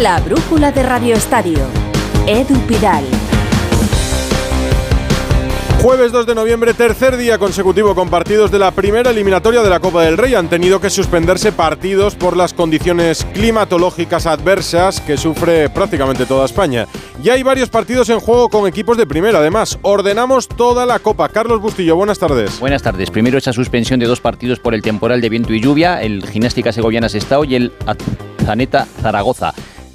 La brújula de Radio Estadio. Edu Pidal. Jueves 2 de noviembre, tercer día consecutivo con partidos de la primera eliminatoria de la Copa del Rey. Han tenido que suspenderse partidos por las condiciones climatológicas adversas que sufre prácticamente toda España. Y hay varios partidos en juego con equipos de primera. Además, ordenamos toda la Copa. Carlos Bustillo, buenas tardes. Buenas tardes. Primero esa suspensión de dos partidos por el temporal de viento y lluvia, el Gimnástica Segoviana Sestao y el Zaneta Zaragoza.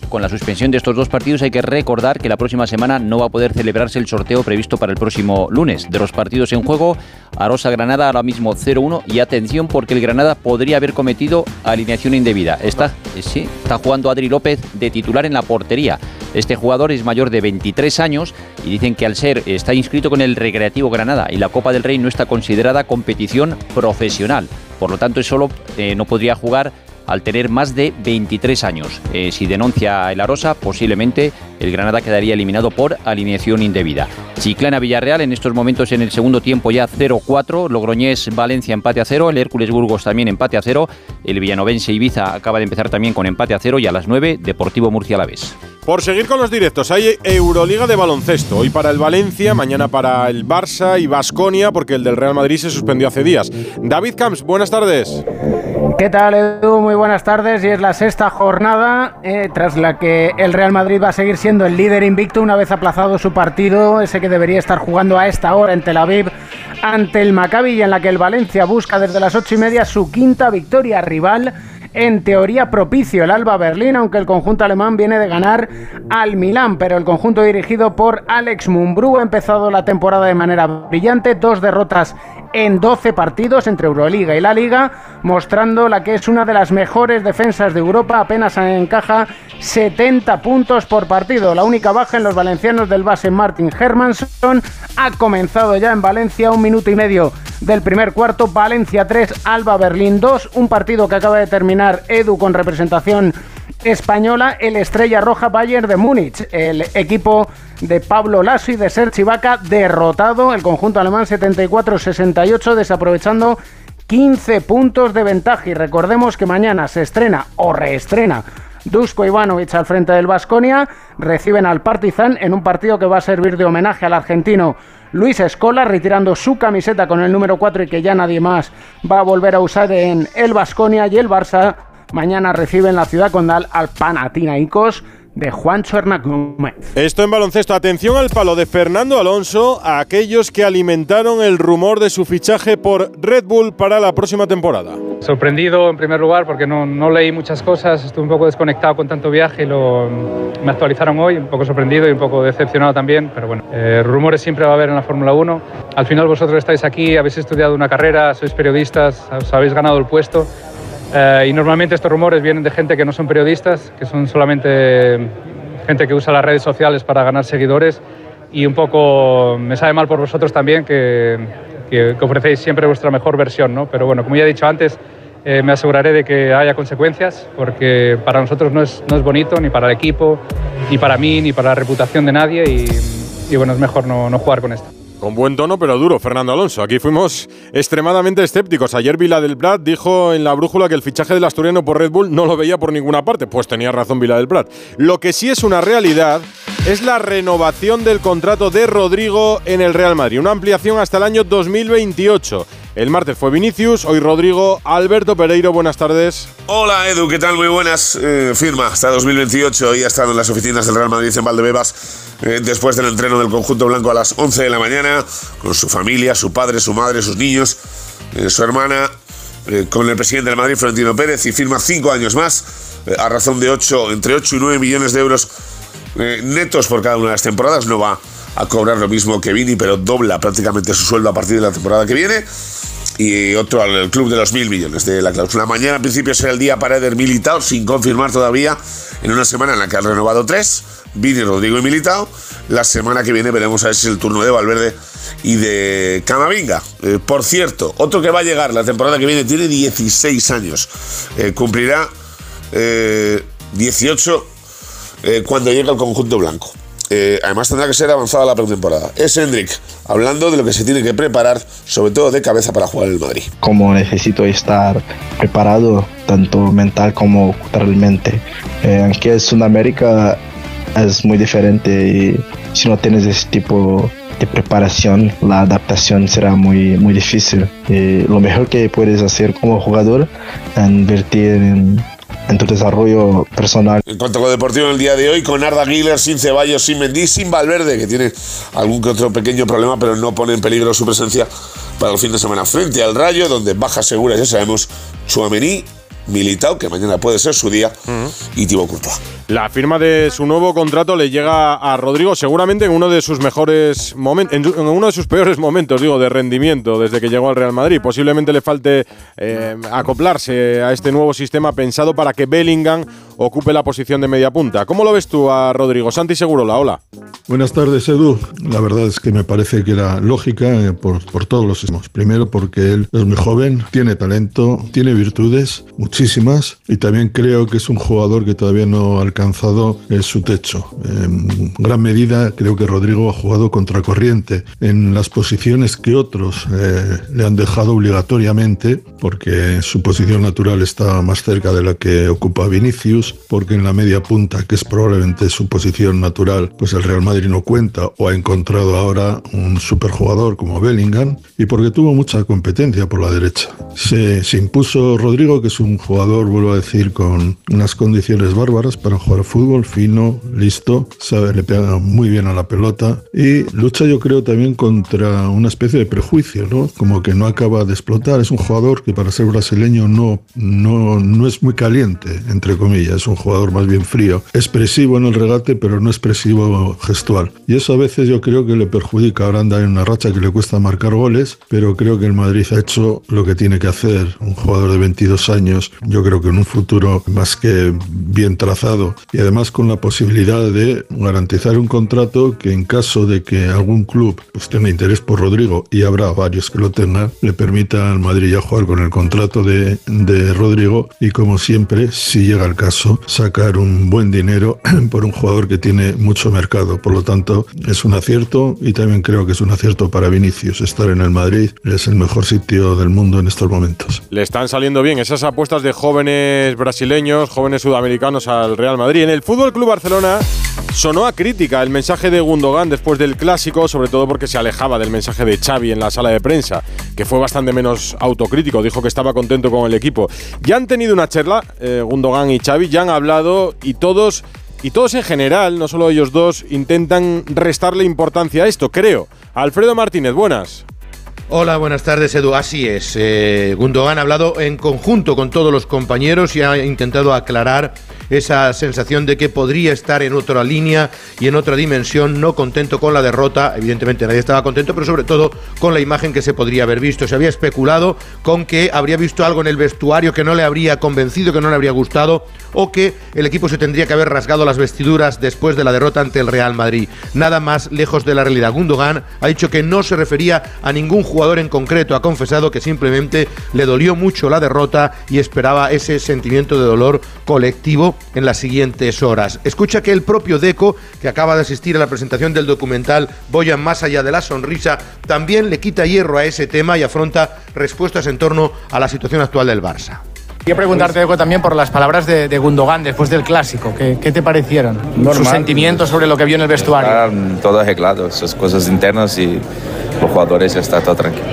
Con la suspensión de estos dos partidos hay que recordar que la próxima semana no va a poder celebrarse el sorteo previsto para el próximo lunes. De los partidos en juego, Arosa Granada ahora mismo 0-1 y atención porque el Granada podría haber cometido alineación indebida. Está, sí, está jugando Adri López de titular en la portería. Este jugador es mayor de 23 años y dicen que al ser está inscrito con el Recreativo Granada y la Copa del Rey no está considerada competición profesional. Por lo tanto, solo eh, no podría jugar al tener más de 23 años. Eh, si denuncia el Arosa, posiblemente el Granada quedaría eliminado por alineación indebida. Chiclana Villarreal en estos momentos en el segundo tiempo ya 0-4, Logroñés Valencia empate a 0, el Hércules Burgos también empate a 0, el Villanovense Ibiza acaba de empezar también con empate a 0 y a las 9 Deportivo Murcia a. Por seguir con los directos, hay Euroliga de baloncesto. Hoy para el Valencia, mañana para el Barça y Basconia, porque el del Real Madrid se suspendió hace días. David Camps, buenas tardes. ¿Qué tal, Edu? Muy buenas tardes. Y es la sexta jornada eh, tras la que el Real Madrid va a seguir siendo el líder invicto una vez aplazado su partido, ese que debería estar jugando a esta hora en Tel Aviv ante el Maccabi y en la que el Valencia busca desde las ocho y media su quinta victoria rival en teoría propicio el Alba Berlín, aunque el conjunto alemán viene de ganar al Milán, pero el conjunto dirigido por Alex Mumbrú ha empezado la temporada de manera brillante, dos derrotas en 12 partidos entre Euroliga y la Liga, mostrando la que es una de las mejores defensas de Europa, apenas encaja 70 puntos por partido. La única baja en los valencianos del base Martin Hermanson ha comenzado ya en Valencia un minuto y medio del primer cuarto, Valencia 3, Alba Berlín 2, un partido que acaba de terminar Edu con representación española, el Estrella Roja Bayern de Múnich, el equipo de Pablo Lasso y de Sergi Vaca derrotado, el conjunto alemán 74-68 desaprovechando 15 puntos de ventaja. Y recordemos que mañana se estrena o reestrena Dusko Ivanovic al frente del Vasconia, reciben al Partizan en un partido que va a servir de homenaje al argentino Luis Escola, retirando su camiseta con el número 4 y que ya nadie más va a volver a usar en el Vasconia y el Barça. Mañana recibe en la ciudad condal al Panathinaikos de Juancho Hernán Esto en baloncesto. Atención al palo de Fernando Alonso a aquellos que alimentaron el rumor de su fichaje por Red Bull para la próxima temporada. Sorprendido en primer lugar porque no, no leí muchas cosas, estuve un poco desconectado con tanto viaje y lo, me actualizaron hoy, un poco sorprendido y un poco decepcionado también, pero bueno, eh, rumores siempre va a haber en la Fórmula 1. Al final vosotros estáis aquí, habéis estudiado una carrera, sois periodistas, os habéis ganado el puesto eh, y normalmente estos rumores vienen de gente que no son periodistas, que son solamente gente que usa las redes sociales para ganar seguidores. Y un poco me sabe mal por vosotros también que, ofrecéis siempre vuestra mejor versión, ¿no? Pero bueno, como ya he dicho antes, eh, me aseguraré de que haya consecuencias, porque para nosotros no es, no es bonito, ni para el equipo, ni para mí, ni para la reputación de nadie. Y, y bueno, es mejor no, no jugar con esto. Con buen tono, pero duro, Fernando Alonso. Aquí fuimos extremadamente escépticos. Ayer Vila del Prat dijo en la brújula que el fichaje del asturiano por Red Bull no lo veía por ninguna parte. Pues tenía razón Vila del Prat. Lo que sí es una realidad es la renovación del contrato de Rodrigo en el Real Madrid. Una ampliación hasta el año 2028. El martes fue Vinicius, hoy Rodrigo. Alberto Pereiro, buenas tardes. Hola Edu, ¿qué tal? Muy buenas. Eh, firma hasta 2028 y ha estado en las oficinas del Real Madrid en Valdebebas eh, después del entreno del conjunto blanco a las 11 de la mañana con su familia, su padre, su madre, sus niños, eh, su hermana, con el presidente del Madrid, Florentino Pérez, y firma cinco años más a razón de 8, entre 8 y 9 millones de euros netos por cada una de las temporadas. No va cobrar lo mismo que Vini, pero dobla prácticamente su sueldo a partir de la temporada que viene y otro al club de los mil millones de la cláusula. Mañana, en principio, será el día para Eder Militao, sin confirmar todavía, en una semana en la que han renovado tres, Vini, Rodrigo y Militao. La semana que viene veremos a ver si es el turno de Valverde y de Camavinga. Eh, por cierto, otro que va a llegar la temporada que viene tiene 16 años. Eh, cumplirá 18 eh, cuando llegue al conjunto blanco. Eh, además tendrá que ser avanzada la pretemporada. Es Hendrik, hablando de lo que se tiene que preparar, sobre todo de cabeza para jugar el Madrid. Como necesito estar preparado, tanto mental como culturalmente. Eh, aquí en Sudamérica es muy diferente y si no tienes ese tipo de preparación, la adaptación será muy, muy difícil. Y lo mejor que puedes hacer como jugador es invertir en, en tu desarrollo personal. En cuanto a lo deportivo en el día de hoy, con Arda Güler, sin Ceballos, sin Mendy, sin Valverde, que tiene algún que otro pequeño problema, pero no pone en peligro su presencia para el fin de semana. Frente al Rayo, donde baja segura, ya sabemos, Chuamení, Militao, que mañana puede ser su día, y Thibaut Courtois. La firma de su nuevo contrato le llega a Rodrigo seguramente en uno de sus mejores momentos, en uno de sus peores momentos, digo, de rendimiento desde que llegó al Real Madrid. Posiblemente le falte eh, acoplarse a este nuevo sistema pensado para que Bellingham ocupe la posición de media punta. ¿Cómo lo ves tú a Rodrigo? Santi Segurola, hola. Buenas tardes, Edu. La verdad es que me parece que era lógica eh, por, por todos los sistemas. Primero porque él es muy joven, tiene talento, tiene virtudes, muchísimas, y también creo que es un jugador que todavía no ha alcanzado eh, su techo. En gran medida creo que Rodrigo ha jugado contracorriente en las posiciones que otros eh, le han dejado obligatoriamente, porque su posición natural está más cerca de la que ocupa Vinicius, porque en la media punta, que es probablemente su posición natural, pues el Real Madrid no cuenta o ha encontrado ahora un superjugador como Bellingham, y porque tuvo mucha competencia por la derecha. Se, se impuso Rodrigo, que es un jugador, vuelvo a decir, con unas condiciones bárbaras para jugar fútbol, fino, listo, sabe, le pega muy bien a la pelota y lucha yo creo también contra una especie de prejuicio, ¿no? Como que no acaba de explotar. Es un jugador que para ser brasileño no, no, no es muy caliente, entre comillas, es un jugador más bien frío, expresivo en el regate, pero no expresivo gestual. Y eso a veces yo creo que le perjudica. Ahora anda en una racha que le cuesta marcar goles, pero creo que el Madrid ha hecho lo que tiene que hacer. Un jugador de 22 años, yo creo que en un futuro más que bien trazado y además con la posibilidad de garantizar un contrato que en caso de que algún club pues, tenga interés por Rodrigo, y habrá varios que lo tengan, le permita al Madrid ya jugar con el contrato de, de Rodrigo y como siempre, si llega el caso, sacar un buen dinero por un jugador que tiene mucho mercado. Por lo tanto, es un acierto y también creo que es un acierto para Vinicius estar en el Madrid. Es el mejor sitio del mundo en estos momentos. Le están saliendo bien esas apuestas de jóvenes brasileños, jóvenes sudamericanos al Real Madrid. En el Fútbol Club Barcelona sonó a crítica el mensaje de Gundogan después del clásico, sobre todo porque se alejaba del mensaje de Xavi en la sala de prensa, que fue bastante menos autocrítico, dijo que estaba contento con el equipo. Ya han tenido una charla, eh, Gundogan y Xavi, han hablado y todos y todos en general, no solo ellos dos, intentan restarle importancia a esto, creo. Alfredo Martínez, buenas. Hola, buenas tardes, Edu. Así es. Eh, Gundogan ha hablado en conjunto con todos los compañeros y ha intentado aclarar esa sensación de que podría estar en otra línea y en otra dimensión, no contento con la derrota. Evidentemente nadie estaba contento, pero sobre todo con la imagen que se podría haber visto. Se había especulado con que habría visto algo en el vestuario que no le habría convencido, que no le habría gustado, o que el equipo se tendría que haber rasgado las vestiduras después de la derrota ante el Real Madrid. Nada más lejos de la realidad. Gundogan ha dicho que no se refería a ningún jugador en concreto. Ha confesado que simplemente le dolió mucho la derrota y esperaba ese sentimiento de dolor colectivo en las siguientes horas. Escucha que el propio Deco, que acaba de asistir a la presentación del documental Boyan más allá de la sonrisa, también le quita hierro a ese tema y afronta respuestas en torno a la situación actual del Barça. Quiero preguntarte Deco, también por las palabras de, de Gundogan después del clásico. ¿Qué, qué te parecieron? Sus sentimientos sobre lo que vio en el vestuario. Todo arreglado, esas cosas internas y los jugadores ya está todo tranquilo.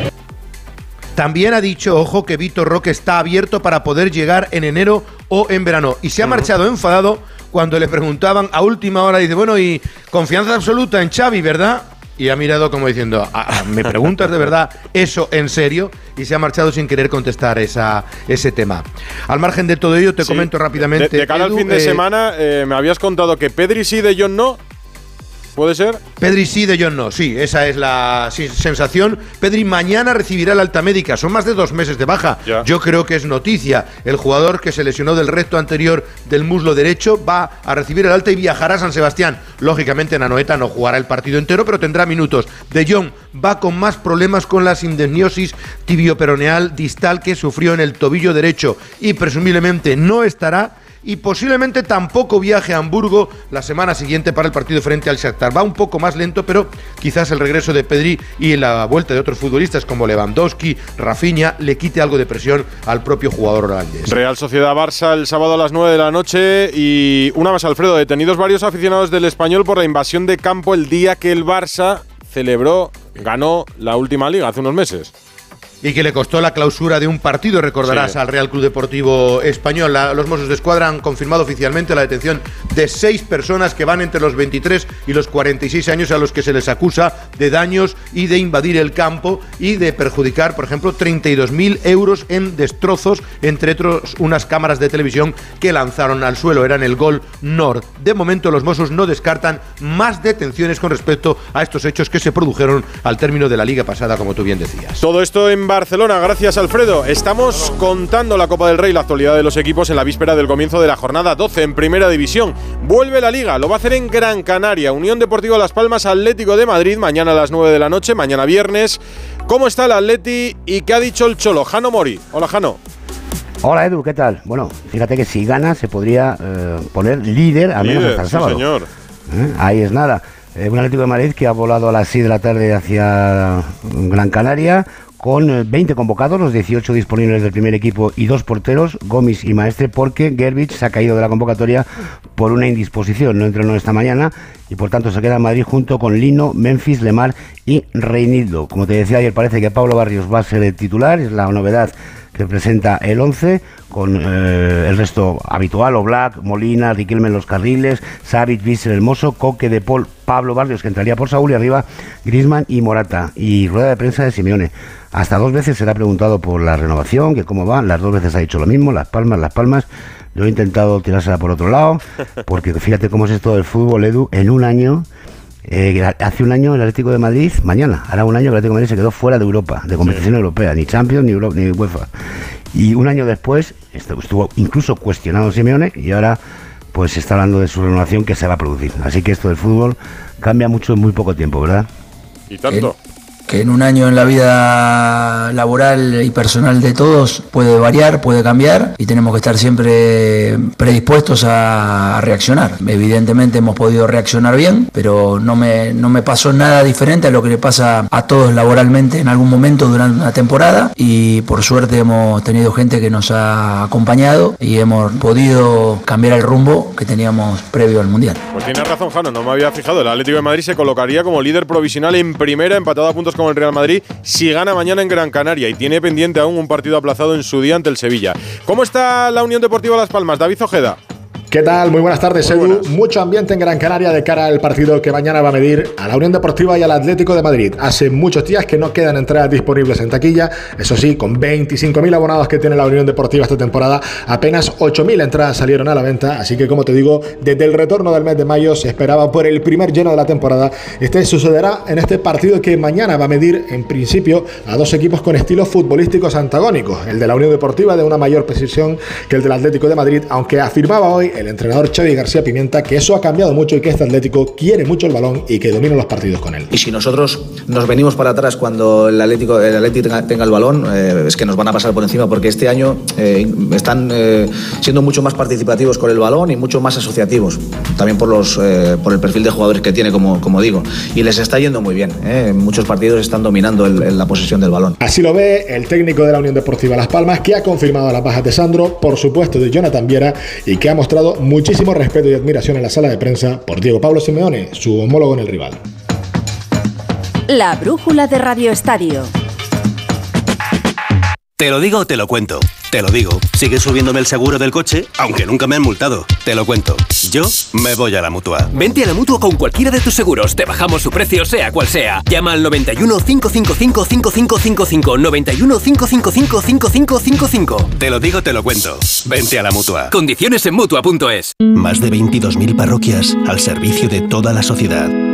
También ha dicho, ojo, que Vitor Roque está abierto para poder llegar en enero o en verano. Y se ha marchado enfadado cuando le preguntaban a última hora, dice, bueno, y confianza absoluta en Xavi, ¿verdad? Y ha mirado como diciendo, "Ah, ah, ¿me preguntas de verdad eso en serio? Y se ha marchado sin querer contestar esa, ese tema. Al margen de todo ello, te Sí. comento rápidamente. De, de cara Edu, al fin de eh, semana, eh, me habías contado que Pedri sí, De Jong no. ¿Puede ser? Pedri sí, De Jong no. Sí, esa es la sensación. Pedri mañana recibirá la alta médica. Son más de dos meses de baja. Ya. Yo creo que es noticia. El jugador que se lesionó del recto anterior del muslo derecho va a recibir el alta y viajará a San Sebastián. Lógicamente, Nanoeta no jugará el partido entero, pero tendrá minutos. De Jong va con más problemas con la sindesmiosis tibioperoneal distal que sufrió en el tobillo derecho y presumiblemente no estará y posiblemente tampoco viaje a Hamburgo la semana siguiente para el partido frente al Shakhtar. Va un poco más lento, pero quizás el regreso de Pedri y la vuelta de otros futbolistas como Lewandowski, Rafinha, le quite algo de presión al propio jugador holandés. Real Sociedad Barça el sábado a las 9 de la noche y una más, Alfredo. Detenidos varios aficionados del español por la invasión de campo el día que el Barça celebró, ganó la última liga hace unos meses y que le costó la clausura de un partido, recordarás, al Real Club Deportivo Español. los Mossos de Escuadra han confirmado oficialmente la detención de seis personas que van entre los 23 y los 46 años a los que se les acusa de daños y de invadir el campo y de perjudicar, por ejemplo, 32.000 euros en destrozos, entre otros unas cámaras de televisión que lanzaron al suelo. Eran el Gol Nord. De momento los Mossos no descartan más detenciones con respecto a estos hechos que se produjeron al término de la liga pasada, como tú bien decías. Todo esto en Barcelona. Gracias, Alfredo. Estamos contando la Copa del Rey, la actualidad de los equipos en la víspera del comienzo de la jornada 12 en Primera División. Vuelve la Liga, lo va a hacer en Gran Canaria. Unión Deportiva Las Palmas, Atlético de Madrid, mañana a las 9 de la noche, mañana viernes. ¿Cómo está el Atleti y qué ha dicho el Cholo? Jano Mori. Hola, Jano. Hola Edu, ¿qué tal? Bueno, fíjate que si gana se podría eh, poner líder a menos hasta el sábado. señor. ¿Eh? Ahí es nada. Eh, un Atlético de Madrid que ha volado a las 6 de la tarde hacia Gran Canaria con 20 eh, convocados, los 18 disponibles del primer equipo y dos porteros, Gómez y Maestre, porque Gerbich se ha caído de la convocatoria por una indisposición, no entrenó esta mañana y por tanto se queda en Madrid junto con Lino, Memphis, Lemar y Reinildo. Como te decía ayer, parece que Pablo Barrios va a ser el titular, es la novedad que presenta el 11 con eh, el resto habitual, Oblak, Molina, Riquelme en los carriles, Savic, Vícer, Hermoso, Coque de Paul, Pablo Barrios que entraría por Saúl y arriba Grisman y Morata y rueda de prensa de Simeone. Hasta dos veces se le ha preguntado por la renovación, que cómo va, las dos veces ha dicho lo mismo, las palmas, las palmas. Yo he intentado tirársela por otro lado, porque fíjate cómo es esto del fútbol, Edu, en un año eh, hace un año el Atlético de Madrid, mañana, hará un año que el Atlético de Madrid se quedó fuera de Europa, de competición europea, ni Champions, ni, Europa, ni UEFA. Y un año después estuvo incluso cuestionado Simeone y ahora pues se está hablando de su renovación que se va a producir. Así que esto del fútbol cambia mucho en muy poco tiempo, ¿verdad? Y tanto que en un año en la vida laboral y personal de todos puede variar, puede cambiar y tenemos que estar siempre predispuestos a, reaccionar. Evidentemente hemos podido reaccionar bien, pero no me, no me pasó nada diferente a lo que le pasa a todos laboralmente en algún momento durante una temporada y por suerte hemos tenido gente que nos ha acompañado y hemos podido cambiar el rumbo que teníamos previo al Mundial. Pues tiene razón, Jano, no me había fijado. El Atlético de Madrid se colocaría como líder provisional en primera, empatado a puntos con el Real Madrid si gana mañana en Gran Canaria y tiene pendiente aún un partido aplazado en su día ante el Sevilla. ¿Cómo está la Unión Deportiva Las Palmas? David Ojeda. ¿Qué tal? Muy buenas tardes, Edu. Mucho ambiente en Gran Canaria de cara al partido que mañana va a medir a la Unión Deportiva y al Atlético de Madrid. Hace muchos días que no quedan entradas disponibles en taquilla. Eso sí, con 25.000 abonados que tiene la Unión Deportiva esta temporada, apenas 8.000 entradas salieron a la venta. Así que, como te digo, desde el retorno del mes de mayo se esperaba por el primer lleno de la temporada. Este sucederá en este partido que mañana va a medir, en principio, a dos equipos con estilos futbolísticos antagónicos. El de la Unión Deportiva de una mayor precisión que el del Atlético de Madrid, aunque afirmaba hoy el entrenador Xavi García Pimienta que eso ha cambiado mucho y que este Atlético quiere mucho el balón y que domina los partidos con él. Y si nosotros nos venimos para atrás cuando el Atlético, el Atlético tenga, el balón, eh, es que nos van a pasar por encima porque este año eh, están eh, siendo mucho más participativos con el balón y mucho más asociativos, también por, los, por el perfil de jugadores que tiene, como, como digo. Y les está yendo muy bien. En muchos partidos están dominando la posesión del balón. Así lo ve el técnico de la Unión Deportiva Las Palmas, que ha confirmado las bajas de Sandro, por supuesto de Jonathan Viera, y que ha mostrado muchísimo respeto y admiración en la sala de prensa por Diego Pablo Simeone, su homólogo en el rival. La brújula de Radio Estadio. Te lo digo, te lo cuento. Te lo digo, sigue subiéndome el seguro del coche, aunque nunca me han multado. Te lo cuento. Yo me voy a la mutua. Vente a la mutua con cualquiera de tus seguros. Te bajamos su precio, sea cual sea. Llama al 91 555 5555. 91 555 5555. Te lo digo, te lo cuento. Vente a la mutua. Condiciones en mutua.es. Más de 22.000 parroquias al servicio de toda la sociedad.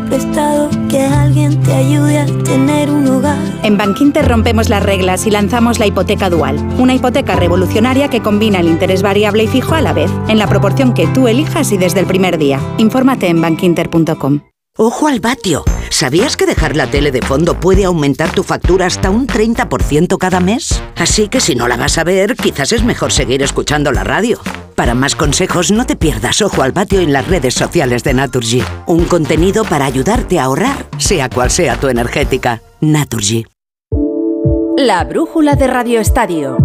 prestado que alguien te ayude a tener un hogar. En Bankinter rompemos las reglas y lanzamos la hipoteca dual, una hipoteca revolucionaria que combina el interés variable y fijo a la vez, en la proporción que tú elijas y desde el primer día. Infórmate en bankinter.com. Ojo al vatio. ¿Sabías que dejar la tele de fondo puede aumentar tu factura hasta un 30% cada mes? Así que si no la vas a ver, quizás es mejor seguir escuchando la radio. Para más consejos, no te pierdas Ojo al Vatio en las redes sociales de Naturgy. Un contenido para ayudarte a ahorrar, sea cual sea tu energética. Naturgy. La brújula de Radio Estadio.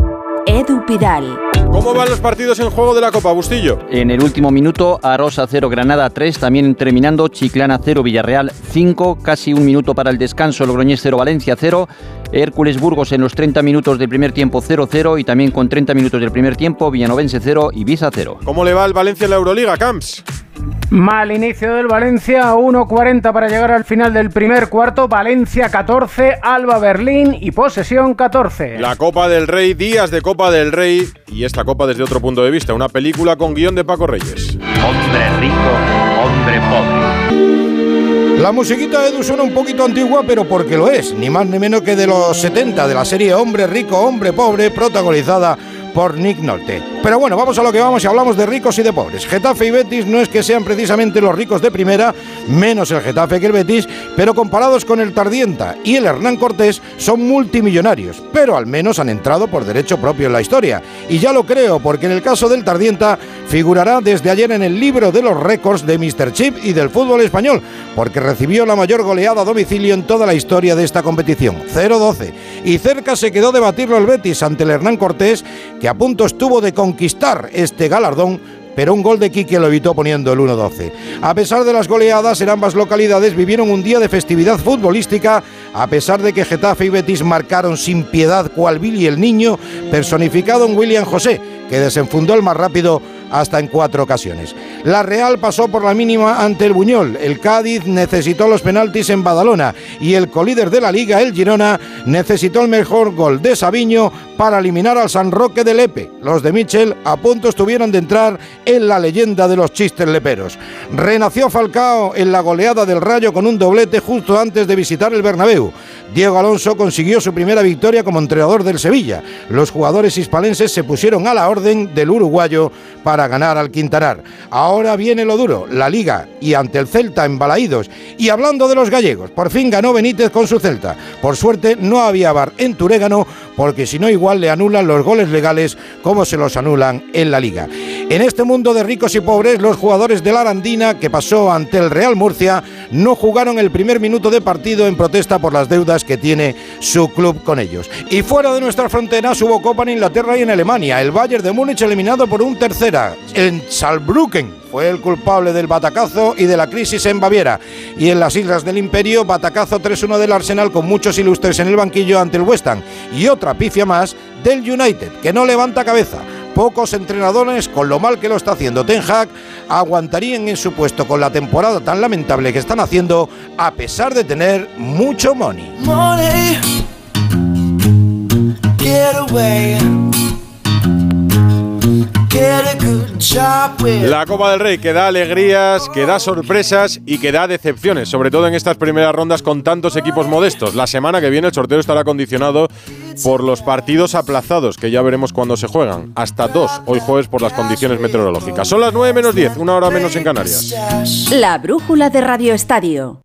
Edu Pidal. ¿Cómo van los partidos en juego de la Copa Bustillo? En el último minuto, Arosa 0, Granada 3, también terminando, Chiclana 0, Villarreal 5, casi un minuto para el descanso, Logroñés 0, Valencia 0, Hércules Burgos en los 30 minutos del primer tiempo 0-0 y también con 30 minutos del primer tiempo, Villanovense 0, Ibiza 0. ¿Cómo le va el Valencia en la Euroliga, Camps? Mal inicio del Valencia, 1.40 para llegar al final del primer cuarto, Valencia 14, Alba Berlín y posesión 14. La Copa del Rey, días de Copa del Rey y esta Copa desde otro punto de vista, una película con guion de Paco Reyes. Hombre rico, hombre pobre. La musiquita de Edu suena un poquito antigua, pero porque lo es, ni más ni menos que de los 70 de la serie Hombre rico, hombre pobre, protagonizada por Nick Nolte. Pero bueno, vamos a lo que vamos y hablamos de ricos y de pobres. Getafe y Betis no es que sean precisamente los ricos de primera, menos el Getafe que el Betis, pero comparados con el Tardienta y el Hernán Cortés son multimillonarios, pero al menos han entrado por derecho propio en la historia. Y ya lo creo, porque en el caso del Tardienta figurará desde ayer en el libro de los récords de Mr. Chip y del fútbol español, porque recibió la mayor goleada a domicilio en toda la historia de esta competición, 0-12. Y cerca se quedó de batirlo el Betis ante el Hernán Cortés, que a punto estuvo de conquistar este galardón pero un gol de Quique lo evitó poniendo el 1-12. A pesar de las goleadas, en ambas localidades vivieron un día de festividad futbolística, a pesar de que Getafe y Betis marcaron sin piedad cual Billy el Niño, personificado en William José, que desenfundó el más rápido hasta en cuatro ocasiones. La Real pasó por la mínima ante el Buñol, el Cádiz necesitó los penaltis en Badalona y el colíder de la liga, el Girona, necesitó el mejor gol de Sabiño para eliminar al San Roque de Lepe. Los de Michel a punto estuvieron de entrar en la leyenda de los chistes leperos. Renació Falcao en la goleada del Rayo con un doblete justo antes de visitar el Bernabéu. Diego Alonso consiguió su primera victoria como entrenador del Sevilla. Los jugadores hispalenses se pusieron a la orden del uruguayo para ganar al Quintanar. Ahora viene lo duro, la Liga y ante el Celta en Balaídos. Y hablando de los gallegos, por fin ganó Benítez con su Celta. Por suerte no había bar en Turégano porque si no igual le anulan los goles legales como se los anulan en la Liga. En este mundo de ricos y pobres, los jugadores de la Arandina, que pasó ante el Real Murcia, no jugaron el primer minuto de partido en protesta por las deudas que tiene su club con ellos. Y fuera de nuestras fronteras hubo Copa en Inglaterra y en Alemania. El Bayern de Múnich eliminado por un tercera. En Saarbrücken fue el culpable del batacazo y de la crisis en Baviera. Y en las Islas del Imperio, batacazo 3-1 del Arsenal con muchos ilustres en el banquillo ante el West Ham. Y otra pifia más del United, que no levanta cabeza. Pocos entrenadores, con lo mal que lo está haciendo Ten Hag, aguantarían en su puesto con la temporada tan lamentable que están haciendo, a pesar de tener mucho money. Money, La Copa del Rey que da alegrías, que da sorpresas y que da decepciones, sobre todo en estas primeras rondas con tantos equipos modestos. La semana que viene el sorteo estará condicionado por los partidos aplazados, que ya veremos cuándo se juegan. Hasta dos, hoy jueves por las condiciones meteorológicas. Son las 9 menos 10, una hora menos en Canarias. La brújula de Radio Estadio.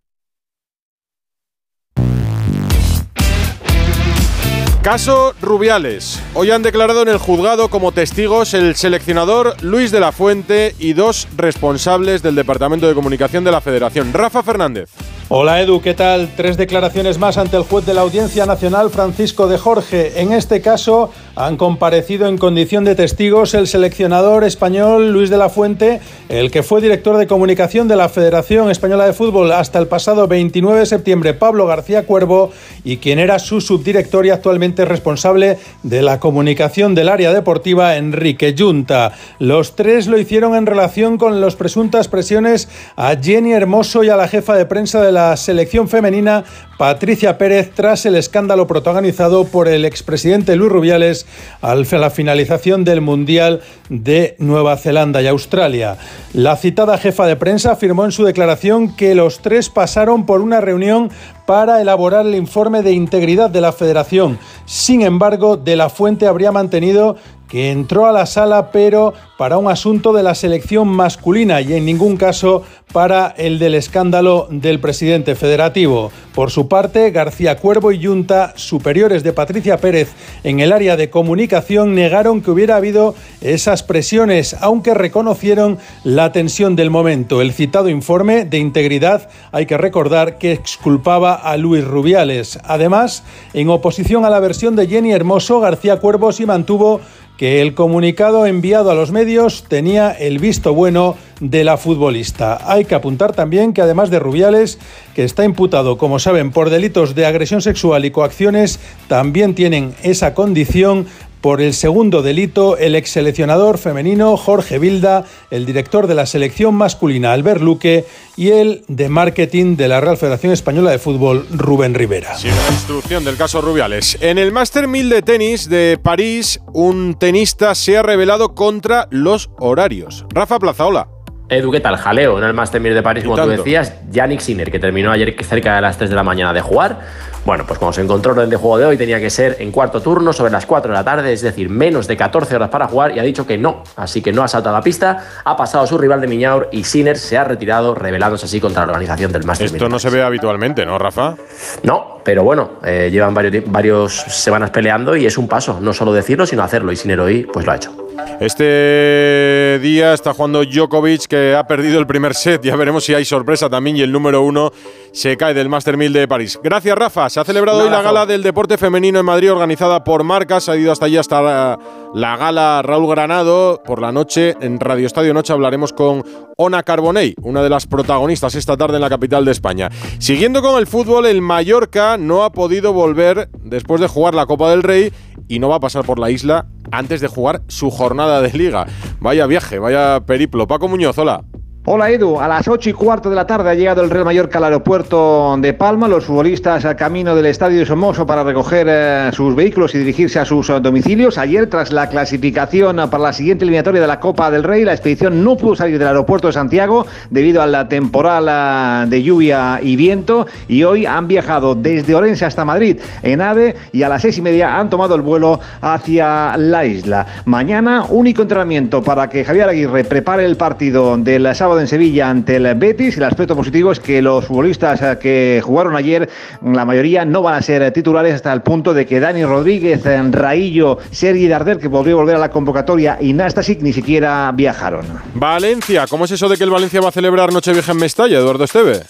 Caso Rubiales. Hoy han declarado en el juzgado como testigos el seleccionador Luis de la Fuente y dos responsables del Departamento de Comunicación de la Federación. Rafa Fernández. Hola Edu, ¿qué tal? Tres declaraciones más ante el juez de la Audiencia Nacional Francisco de Jorge. En este caso han comparecido en condición de testigos el seleccionador español Luis de la Fuente, el que fue director de comunicación de la Federación Española de Fútbol hasta el pasado 29 de septiembre, Pablo García Cuervo, y quien era su subdirector y actualmente responsable de la comunicación del área deportiva, Enrique Junta. Los tres lo hicieron en relación con las presuntas presiones a Jenny Hermoso y a la jefa de prensa de la selección femenina, Patricia Pérez, tras el escándalo protagonizado por el expresidente Luis Rubiales a la finalización del Mundial de Nueva Zelanda y Australia. La citada jefa de prensa afirmó en su declaración que los tres pasaron por una reunión para elaborar el informe de integridad de la federación. Sin embargo, de la fuente habría mantenido que entró a la sala pero para un asunto de la selección masculina y en ningún caso para el del escándalo del presidente federativo. Por su parte, García Cuervo y Junta, superiores de Patricia Pérez en el área de comunicación, negaron que hubiera habido esas presiones, aunque reconocieron la tensión del momento. El citado informe de integridad, hay que recordar que exculpaba a Luis Rubiales. Además, en oposición a la versión de Jenny Hermoso, García Cuervo sí mantuvo que el comunicado enviado a los medios tenía el visto bueno de la futbolista. Hay que apuntar también que además de Rubiales, que está imputado, como saben, por delitos de agresión sexual y coacciones, también tienen esa condición por el segundo delito, el ex seleccionador femenino Jorge Vilda, el director de la selección masculina Albert Luque y el de marketing de la Real Federación Española de Fútbol Rubén Rivera. Sí, la instrucción del caso Rubiales. En el Master 1000 de tenis de París, un tenista se ha revelado contra los horarios. Rafa Plazaola. Edu, ¿qué tal? Jaleo en el Master 1000 de París, como tú decías. Yannick Sinner, que terminó ayer cerca de las 3 de la mañana de jugar. Bueno, pues como se encontró en el de juego de hoy, tenía que ser en cuarto turno, sobre las 4 de la tarde, es decir, menos de 14 horas para jugar, y ha dicho que no. Así que no ha saltado la pista, ha pasado a su rival de Miñaur y Sinner se ha retirado, revelándose así contra la organización del Master Esto no se ve habitualmente, ¿no, Rafa? No, pero bueno, eh, llevan varios, varios semanas peleando y es un paso, no solo decirlo, sino hacerlo. Y Sinner hoy, pues lo ha hecho. Este día está jugando Djokovic, que ha perdido el primer set. Ya veremos si hay sorpresa también y el número uno se cae del Master 1000 de París. Gracias, Rafa. Se ha celebrado hoy la gala del deporte femenino en Madrid, organizada por Marcas. Ha ido hasta allí, hasta la, la gala Raúl Granado. Por la noche, en Radio Estadio Noche, hablaremos con Ona Carbonell, una de las protagonistas esta tarde en la capital de España. Siguiendo con el fútbol, el Mallorca no ha podido volver después de jugar la Copa del Rey y no va a pasar por la isla antes de jugar su jornada de liga. Vaya viaje, vaya periplo. Paco Muñoz, hola. Hola Edu, a las 8 y cuarto de la tarde ha llegado el Real Mallorca al aeropuerto de Palma, los futbolistas al camino del estadio de Somoso para recoger eh, sus vehículos y dirigirse a sus eh, domicilios. Ayer, tras la clasificación para la siguiente eliminatoria de la Copa del Rey, la expedición no pudo salir del aeropuerto de Santiago debido a la temporal eh, de lluvia y viento y hoy han viajado desde Orense hasta Madrid en AVE y a las seis y media han tomado el vuelo hacia la isla. Mañana, único entrenamiento para que Javier Aguirre prepare el partido del sábado en Sevilla ante el Betis. El aspecto positivo es que los futbolistas eh, que jugaron ayer, la mayoría no van a ser titulares hasta el punto de que Dani Rodríguez, Raillo, Sergi Darder, que volvió a volver a la convocatoria, y Nastasic ni siquiera viajaron. Valencia, ¿cómo es eso de que el Valencia va a celebrar Nochevieja en Mestalla, Eduardo Esteve?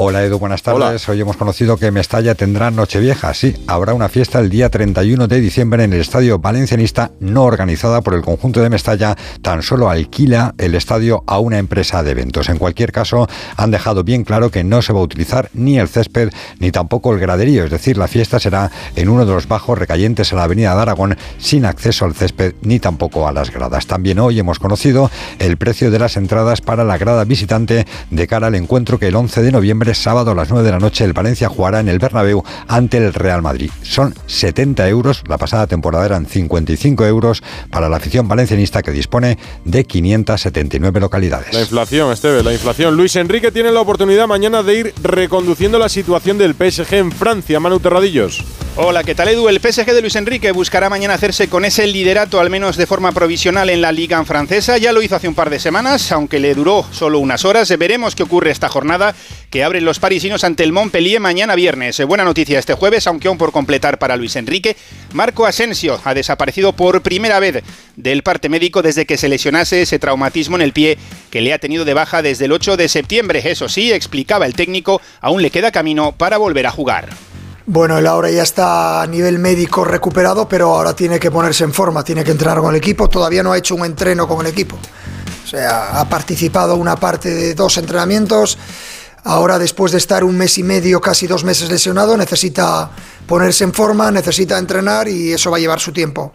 Hola Edu, buenas tardes. Hoy hemos conocido que Mestalla tendrá Nochevieja. Sí, habrá una fiesta el día 31 de diciembre en el estadio valencianista, no organizada por el conjunto de Mestalla, tan solo alquila el estadio a una empresa de eventos. En cualquier caso, han dejado bien claro que no se va a utilizar ni el césped ni tampoco el graderío, es decir, la fiesta será en uno de los bajos recayentes a la avenida de Aragón, sin acceso al césped ni tampoco a las gradas. También hoy hemos conocido el precio de las entradas para la grada visitante de cara al encuentro que el 11 de noviembre sábado a las 9 de la noche, el Valencia jugará en el Bernabéu ante el Real Madrid. Son 70 euros, la pasada temporada eran 55 euros para la afición valencianista que dispone de 579 localidades. La inflación, Esteve, la inflación. Luis Enrique tiene la oportunidad mañana de ir reconduciendo la situación del PSG en Francia. Manu Terradillos. Hola, ¿qué tal Edu? El PSG de Luis Enrique buscará mañana hacerse con ese liderato, al menos de forma provisional, en la Liga francesa. Ya lo hizo hace un par de semanas, aunque le duró solo unas horas. Veremos qué ocurre esta jornada que abren los parisinos ante el Montpellier mañana viernes. Buena noticia este jueves, aunque aún por completar para Luis Enrique. Marco Asensio ha desaparecido por primera vez del parte médico desde que se lesionase ese traumatismo en el pie que le ha tenido de baja desde el 8 de septiembre. Eso sí, explicaba el técnico, aún le queda camino para volver a jugar. Bueno, él ahora ya está a nivel médico recuperado, pero ahora tiene que ponerse en forma, tiene que entrenar con el equipo. Todavía no ha hecho un entreno con el equipo. O sea, ha participado una parte de dos entrenamientos. Ahora, después de estar un mes y medio, casi dos meses lesionado, necesita ponerse en forma, necesita entrenar y eso va a llevar su tiempo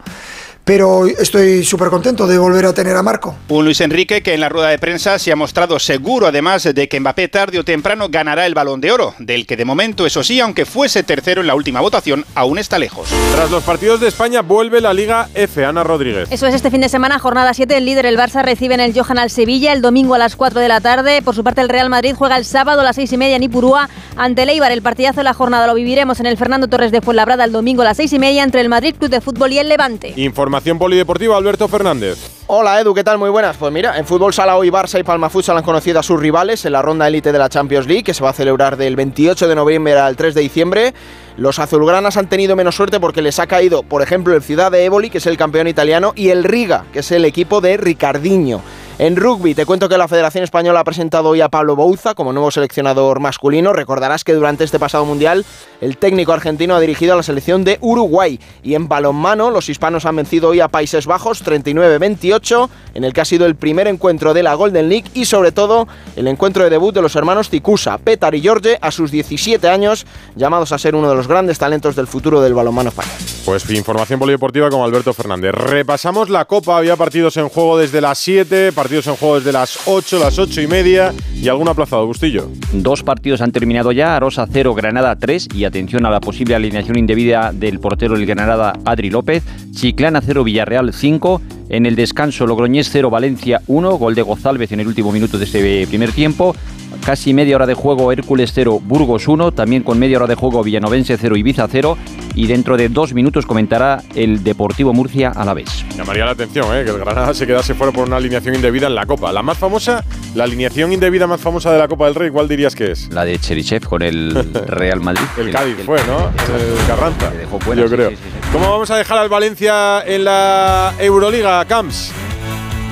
pero estoy súper contento de volver a tener a Marco. Un Luis Enrique que en la rueda de prensa se ha mostrado seguro además de que Mbappé tarde o temprano ganará el balón de oro, del que de momento, eso sí, aunque fuese tercero en la última votación, aún está lejos. Tras los partidos de España vuelve la Liga F, Ana Rodríguez. Eso es este fin de semana, jornada 7, el líder el Barça recibe en el Johan al Sevilla el domingo a las 4 de la tarde. Por su parte el Real Madrid juega el sábado a las 6 y media en Ipurúa ante el Eibar. El partidazo de la jornada lo viviremos en el Fernando Torres de Fuenlabrada el domingo a las 6 y media entre el Madrid Club de Fútbol y el Levante. Información polideportiva Alberto Fernández. Hola Edu, ¿qué tal? Muy buenas. Pues mira, en fútbol sala hoy Barça y Palma Futsal han conocido a sus rivales en la ronda élite de la Champions League, que se va a celebrar del 28 de noviembre al 3 de diciembre. Los azulgranas han tenido menos suerte porque les ha caído, por ejemplo, el Ciudad de Éboli, que es el campeón italiano, y el Riga, que es el equipo de Ricardinho. En rugby, te cuento que la Federación Española ha presentado hoy a Pablo Bouza como nuevo seleccionador masculino. Recordarás que durante este pasado mundial el técnico argentino ha dirigido a la selección de Uruguay. Y en balonmano, los hispanos han vencido hoy a Países Bajos 39-28, en el que ha sido el primer encuentro de la Golden League y sobre todo el encuentro de debut de los hermanos Ticusa, Petar y George, a sus 17 años, llamados a ser uno de los grandes talentos del futuro del balonmano español. Pues información polideportiva con Alberto Fernández. Repasamos la Copa, había partidos en juego desde las 7, partidos en juego desde las 8, las 8 y media. Y algún aplazado, Bustillo. Dos partidos han terminado ya, Arosa 0, Granada 3 y atención a la posible alineación indebida del portero del Granada Adri López, Chiclana 0, Villarreal 5, en el descanso Logroñés 0, Valencia 1, gol de Gozálvez en el último minuto de este primer tiempo, casi media hora de juego Hércules 0, Burgos 1, también con media hora de juego Villanovense 0, Ibiza 0 y dentro de dos minutos comentará el Deportivo Murcia a la vez. Llamaría la atención ¿eh? que el Granada se quedase fuera por una alineación indebida en la Copa. La más famosa, la alineación indebida más famosa de la Copa del Rey, ¿cuál dirías que es? La de Cherichev con el Real Madrid. el, Cádiz fue, ¿no? El, Carranza. yo creo. ¿Cómo vamos a dejar al Valencia en la Euroliga, Camps?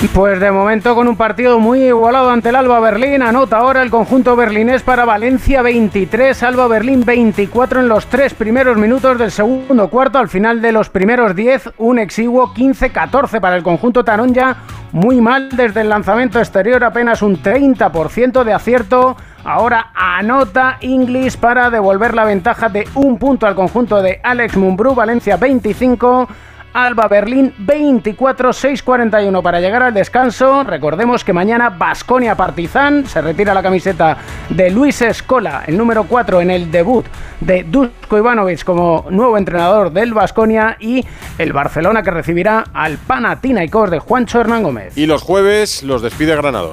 Pues de momento con un partido muy igualado ante el Alba Berlín. Anota ahora el conjunto berlinés para Valencia 23, Alba Berlín 24 en los tres primeros minutos del segundo cuarto. Al final de los primeros 10, un exiguo 15-14 para el conjunto Taronja. Muy mal desde el lanzamiento exterior, apenas un 30% de acierto. Ahora anota Inglis para devolver la ventaja de un punto al conjunto de Alex Mumbrú. Valencia 25. Alba Berlín 24-6-41 para llegar al descanso. Recordemos que mañana Basconia Partizan se retira la camiseta de Luis Escola, el número 4 en el debut de Dusko Ivanovic como nuevo entrenador del Basconia y el Barcelona que recibirá al Panathinaikos de Juancho Hernán Gómez. Y los jueves los despide Granado.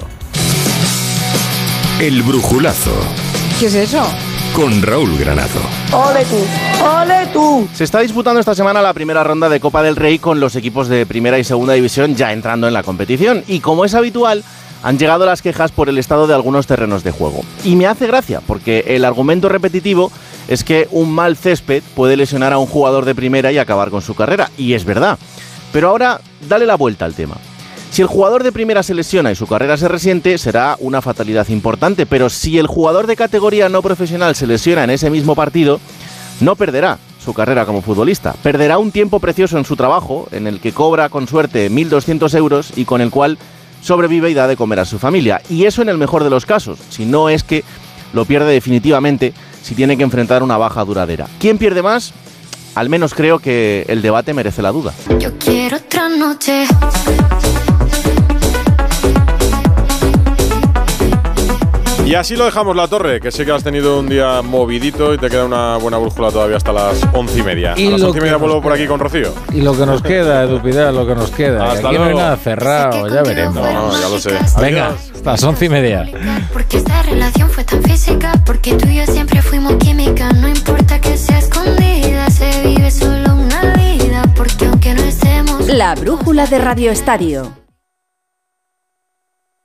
El brujulazo. ¿Qué es eso? Con Raúl Granado. ¡Ole tú! ¡Ole tú! Se está disputando esta semana la primera ronda de Copa del Rey con los equipos de primera y segunda división ya entrando en la competición. Y como es habitual, han llegado las quejas por el estado de algunos terrenos de juego. Y me hace gracia, porque el argumento repetitivo es que un mal césped puede lesionar a un jugador de primera y acabar con su carrera. Y es verdad. Pero ahora, dale la vuelta al tema. Si el jugador de primera se lesiona y su carrera se resiente, será una fatalidad importante, pero si el jugador de categoría no profesional se lesiona en ese mismo partido, no perderá su carrera como futbolista. Perderá un tiempo precioso en su trabajo, en el que cobra con suerte 1.200 euros y con el cual sobrevive y da de comer a su familia. Y eso en el mejor de los casos, si no es que lo pierde definitivamente si tiene que enfrentar una baja duradera. ¿Quién pierde más? Al menos creo que el debate merece la duda. Yo quiero. Y así lo dejamos la torre, que sé que has tenido un día movidito y te queda una buena brújula todavía hasta las once y media. Y a las once y media vuelvo por aquí con Rocío. Y lo que nos queda, Edu Pidal, lo que nos queda. Hasta Aquí no hay luego. nada cerrado, ya veremos. No, no, ya lo sé. Venga, Adiós. hasta las once y media. Porque esta relación fue tan física. Porque tú y yo siempre fuimos química. No importa que sea escondida, se vive solo una vida. Porque aunque no estemos. La brújula de Radio Estadio.